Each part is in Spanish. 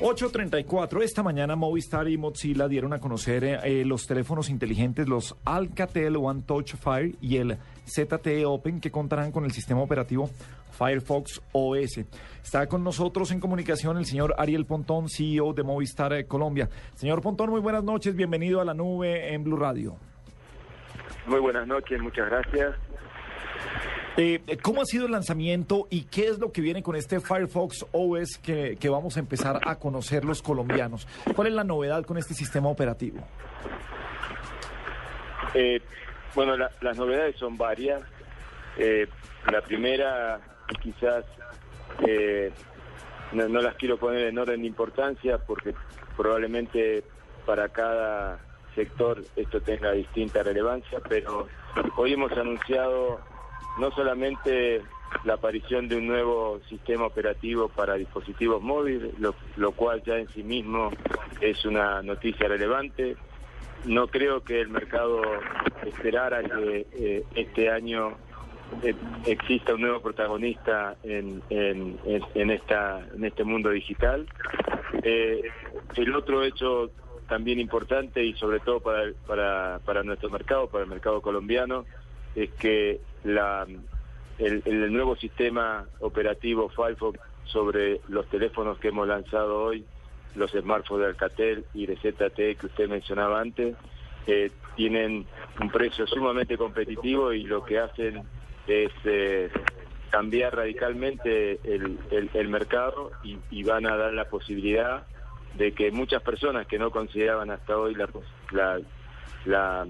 8.34. Esta mañana Movistar y Mozilla dieron a conocer eh, los teléfonos inteligentes, los Alcatel One Touch Fire y el ZTE Open, que contarán con el sistema operativo Firefox OS. Está con nosotros en comunicación el señor Ariel Pontón, CEO de Movistar eh, Colombia. Señor Pontón, muy buenas noches. Bienvenido a la nube en Blue Radio. Muy buenas noches, muchas gracias. Eh, ¿Cómo ha sido el lanzamiento y qué es lo que viene con este Firefox OS que, vamos a empezar a conocer los colombianos? ¿Cuál es la novedad con este sistema operativo? Eh, bueno, las novedades son varias. Eh, la primera, quizás no, no las quiero poner en orden de importancia porque probablemente para cada sector esto tenga distinta relevancia, pero hoy hemos anunciado no solamente la aparición de un nuevo sistema operativo para dispositivos móviles, lo, cual ya en sí mismo es una noticia relevante. No creo que el mercado esperara que eh, este año eh, exista un nuevo protagonista en, en, esta, en este mundo digital. Eh, el otro hecho también importante y sobre todo para, para, para nuestro mercado, para el mercado colombiano, es que la, el, nuevo sistema operativo Firefox sobre los teléfonos que hemos lanzado hoy, los smartphones de Alcatel y de ZTE que usted mencionaba antes, eh, tienen un precio sumamente competitivo y lo que hacen es eh, cambiar radicalmente el, el, mercado y, van a dar la posibilidad de que muchas personas que no consideraban hasta hoy la, la, la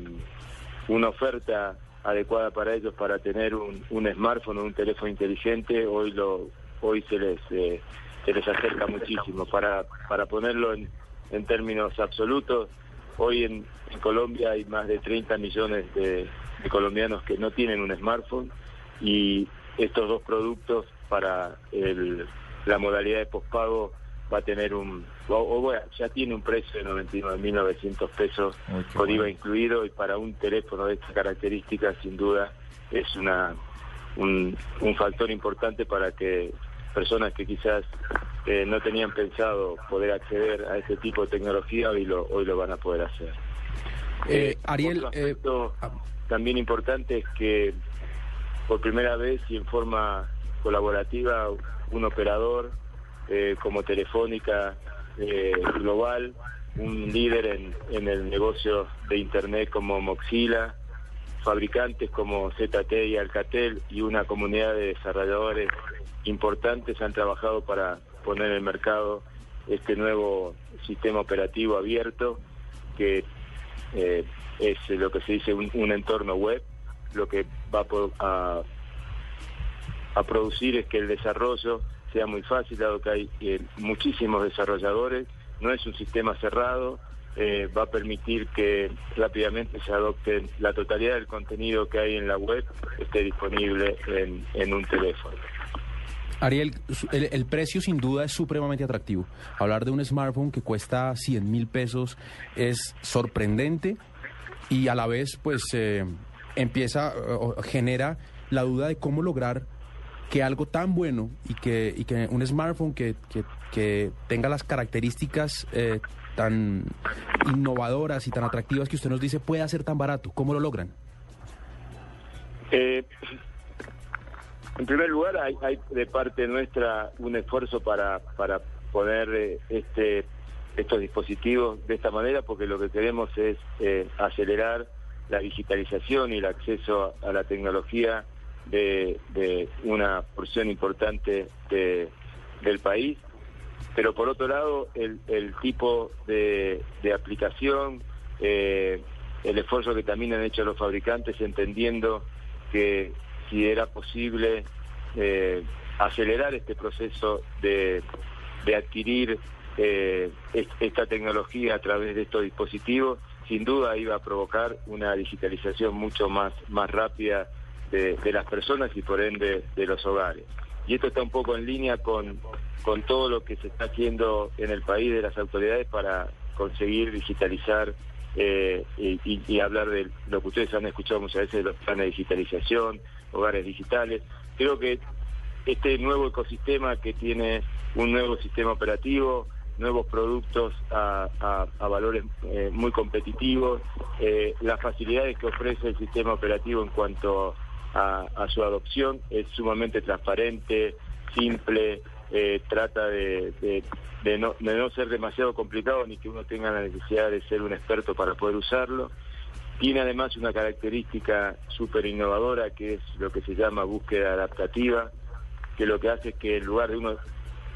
una oferta adecuada para ellos para tener un, un smartphone o un teléfono inteligente, hoy lo hoy se les eh, se les acerca muchísimo. Para, para ponerlo en, en términos absolutos, hoy en, Colombia hay más de 30 millones de, colombianos que no tienen un smartphone y estos dos productos para el, la modalidad de pospago va a tener un, o, bueno, ya tiene un precio de 99.900 pesos con IVA incluido y para un teléfono de estas características sin duda es una un, un factor importante para que personas que quizás eh, no tenían pensado poder acceder a este tipo de tecnología hoy lo, hoy lo van a poder hacer. Eh, eh Ariel, eh, ah. también importante es que por primera vez y en forma colaborativa un operador eh, como Telefónica eh, Global, un líder en, en, el negocio de Internet como Moxila, fabricantes como ZT y Alcatel y una comunidad de desarrolladores importantes han trabajado para poner en el mercado este nuevo sistema operativo abierto que eh, es lo que se dice un, entorno web, lo que va a, a producir es que el desarrollo sea muy fácil, dado que hay eh, muchísimos desarrolladores, no es un sistema cerrado, eh, va a permitir que rápidamente se adopte la totalidad del contenido que hay en la web, esté disponible en, un teléfono. Ariel, el, precio sin duda es supremamente atractivo. Hablar de un smartphone que cuesta 100 mil pesos es sorprendente y a la vez pues eh, empieza, o genera la duda de cómo lograr que algo tan bueno y que, y que un smartphone que, tenga las características eh, tan innovadoras y tan atractivas que usted nos dice pueda ser tan barato. ¿Cómo lo logran? Eh, en primer lugar, hay, de parte nuestra un esfuerzo para, para poner eh, este, estos dispositivos de esta manera, porque lo que queremos es acelerar la digitalización y el acceso a la tecnología de, una porción importante de, del país, pero por otro lado el, el tipo de, de aplicación, eh, el esfuerzo que también han hecho los fabricantes entendiendo que si era posible eh, acelerar este proceso de, de adquirir eh, esta tecnología a través de estos dispositivos, sin duda iba a provocar una digitalización mucho más, más rápida de, las personas y por ende de los hogares. Y esto está un poco en línea con, con todo lo que se está haciendo en el país de las autoridades para conseguir digitalizar eh, y, hablar de lo que ustedes han escuchado muchas veces de los planes de digitalización, hogares digitales. Creo que este nuevo ecosistema que tiene un nuevo sistema operativo, nuevos productos a, valores eh, muy competitivos, eh, las facilidades que ofrece el sistema operativo en cuanto a, su adopción es sumamente transparente, simple, eh, trata de, no, ser demasiado complicado ni que uno tenga la necesidad de ser un experto para poder usarlo. Tiene además una característica súper innovadora que es lo que se llama búsqueda adaptativa, que lo que hace es que en lugar de uno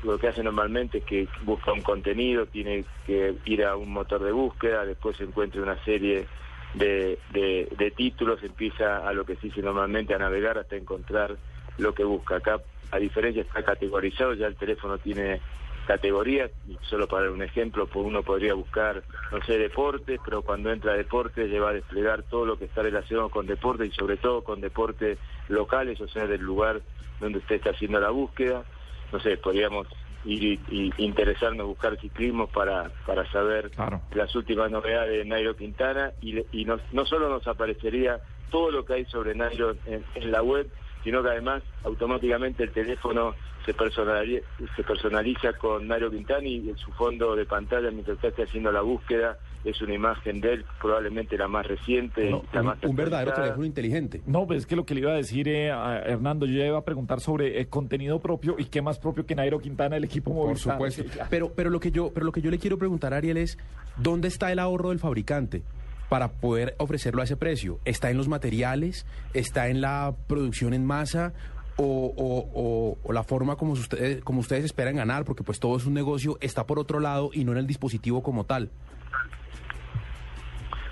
lo que hace normalmente es que busca un contenido, tiene que ir a un motor de búsqueda, después encuentra una serie de, de, títulos, empieza a lo que se dice normalmente a navegar hasta encontrar lo que busca. Acá, a diferencia, está categorizado, ya el teléfono tiene categorías, solo para dar un ejemplo, pues uno podría buscar, no sé, deportes, pero cuando entra a deportes le va a desplegar todo lo que está relacionado con deportes y sobre todo con deportes locales, o sea, del lugar donde usted está haciendo la búsqueda no sé, podríamos ir y, interesarnos buscar ciclismo para, para saber las últimas novedades de Nairo Quintana y, y no solo nos aparecería todo lo que hay sobre Nairo en la web, sino que además automáticamente el teléfono se personaliza, se personaliza con Nairo Quintani y en su fondo de pantalla mientras esté haciendo la búsqueda es una imagen de él, probablemente la más reciente. un, verdadero teléfono inteligente. No, pues es que lo que le iba a decir eh, a Hernando, yo iba a preguntar sobre el eh, contenido propio y qué más propio que Nairo Quintana, el equipo móvil. Por supuesto. pero, pero, lo que yo, pero lo que yo le quiero preguntar, Ariel, es ¿dónde está el ahorro del fabricante? Para poder ofrecerlo a ese precio? ¿Está en los materiales? ¿Está en la producción en masa? O, la forma como ustedes, como ustedes esperan ganar, porque pues todo es un negocio, está por otro lado y no en el dispositivo como tal.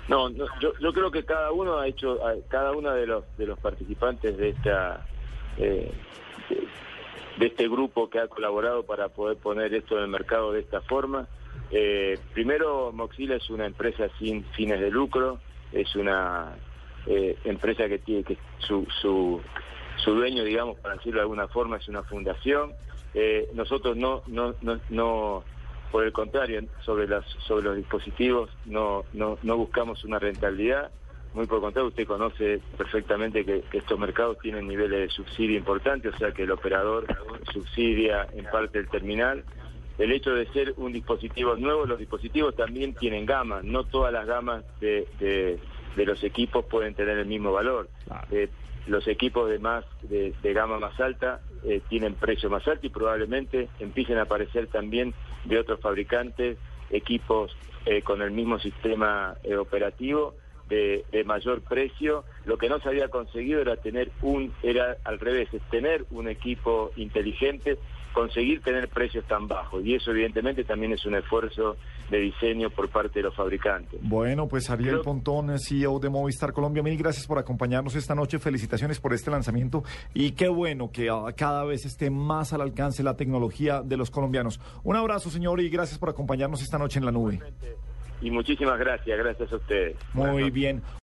No, yo, yo creo que cada uno ha hecho, cada uno de los de los participantes de esta eh, de, este grupo que ha colaborado para poder poner esto en el mercado de esta forma, eh, primero, Moxila es una empresa sin fines de lucro, es una eh, empresa que tiene que su, su, su, dueño, digamos, para decirlo de alguna forma, es una fundación. Eh, nosotros no, no, no, no, por el contrario, sobre, las, sobre los dispositivos no, no, no buscamos una rentabilidad. Muy por contrario, usted conoce perfectamente que, estos mercados tienen niveles de subsidio importantes, o sea que el operador subsidia en parte el terminal el hecho de ser un dispositivo nuevo, los dispositivos también tienen gamas, no todas las gamas de, de, los equipos pueden tener el mismo valor. Eh, los equipos de más de, gama más alta eh, tienen precio más alto y probablemente empiecen a aparecer también de otros fabricantes equipos eh, con el mismo sistema operativo de, de, mayor precio. Lo que no se había conseguido era tener un, era al revés, es tener un equipo inteligente conseguir tener precios tan bajos. Y eso evidentemente también es un esfuerzo de diseño por parte de los fabricantes. Bueno, pues Ariel Pontón, CEO de Movistar Colombia, mil gracias por acompañarnos esta noche. Felicitaciones por este lanzamiento y qué bueno que ah, cada vez esté más al alcance la tecnología de los colombianos. Un abrazo, señor, y gracias por acompañarnos esta noche en la nube. Y muchísimas gracias, gracias a ustedes. Muy bien.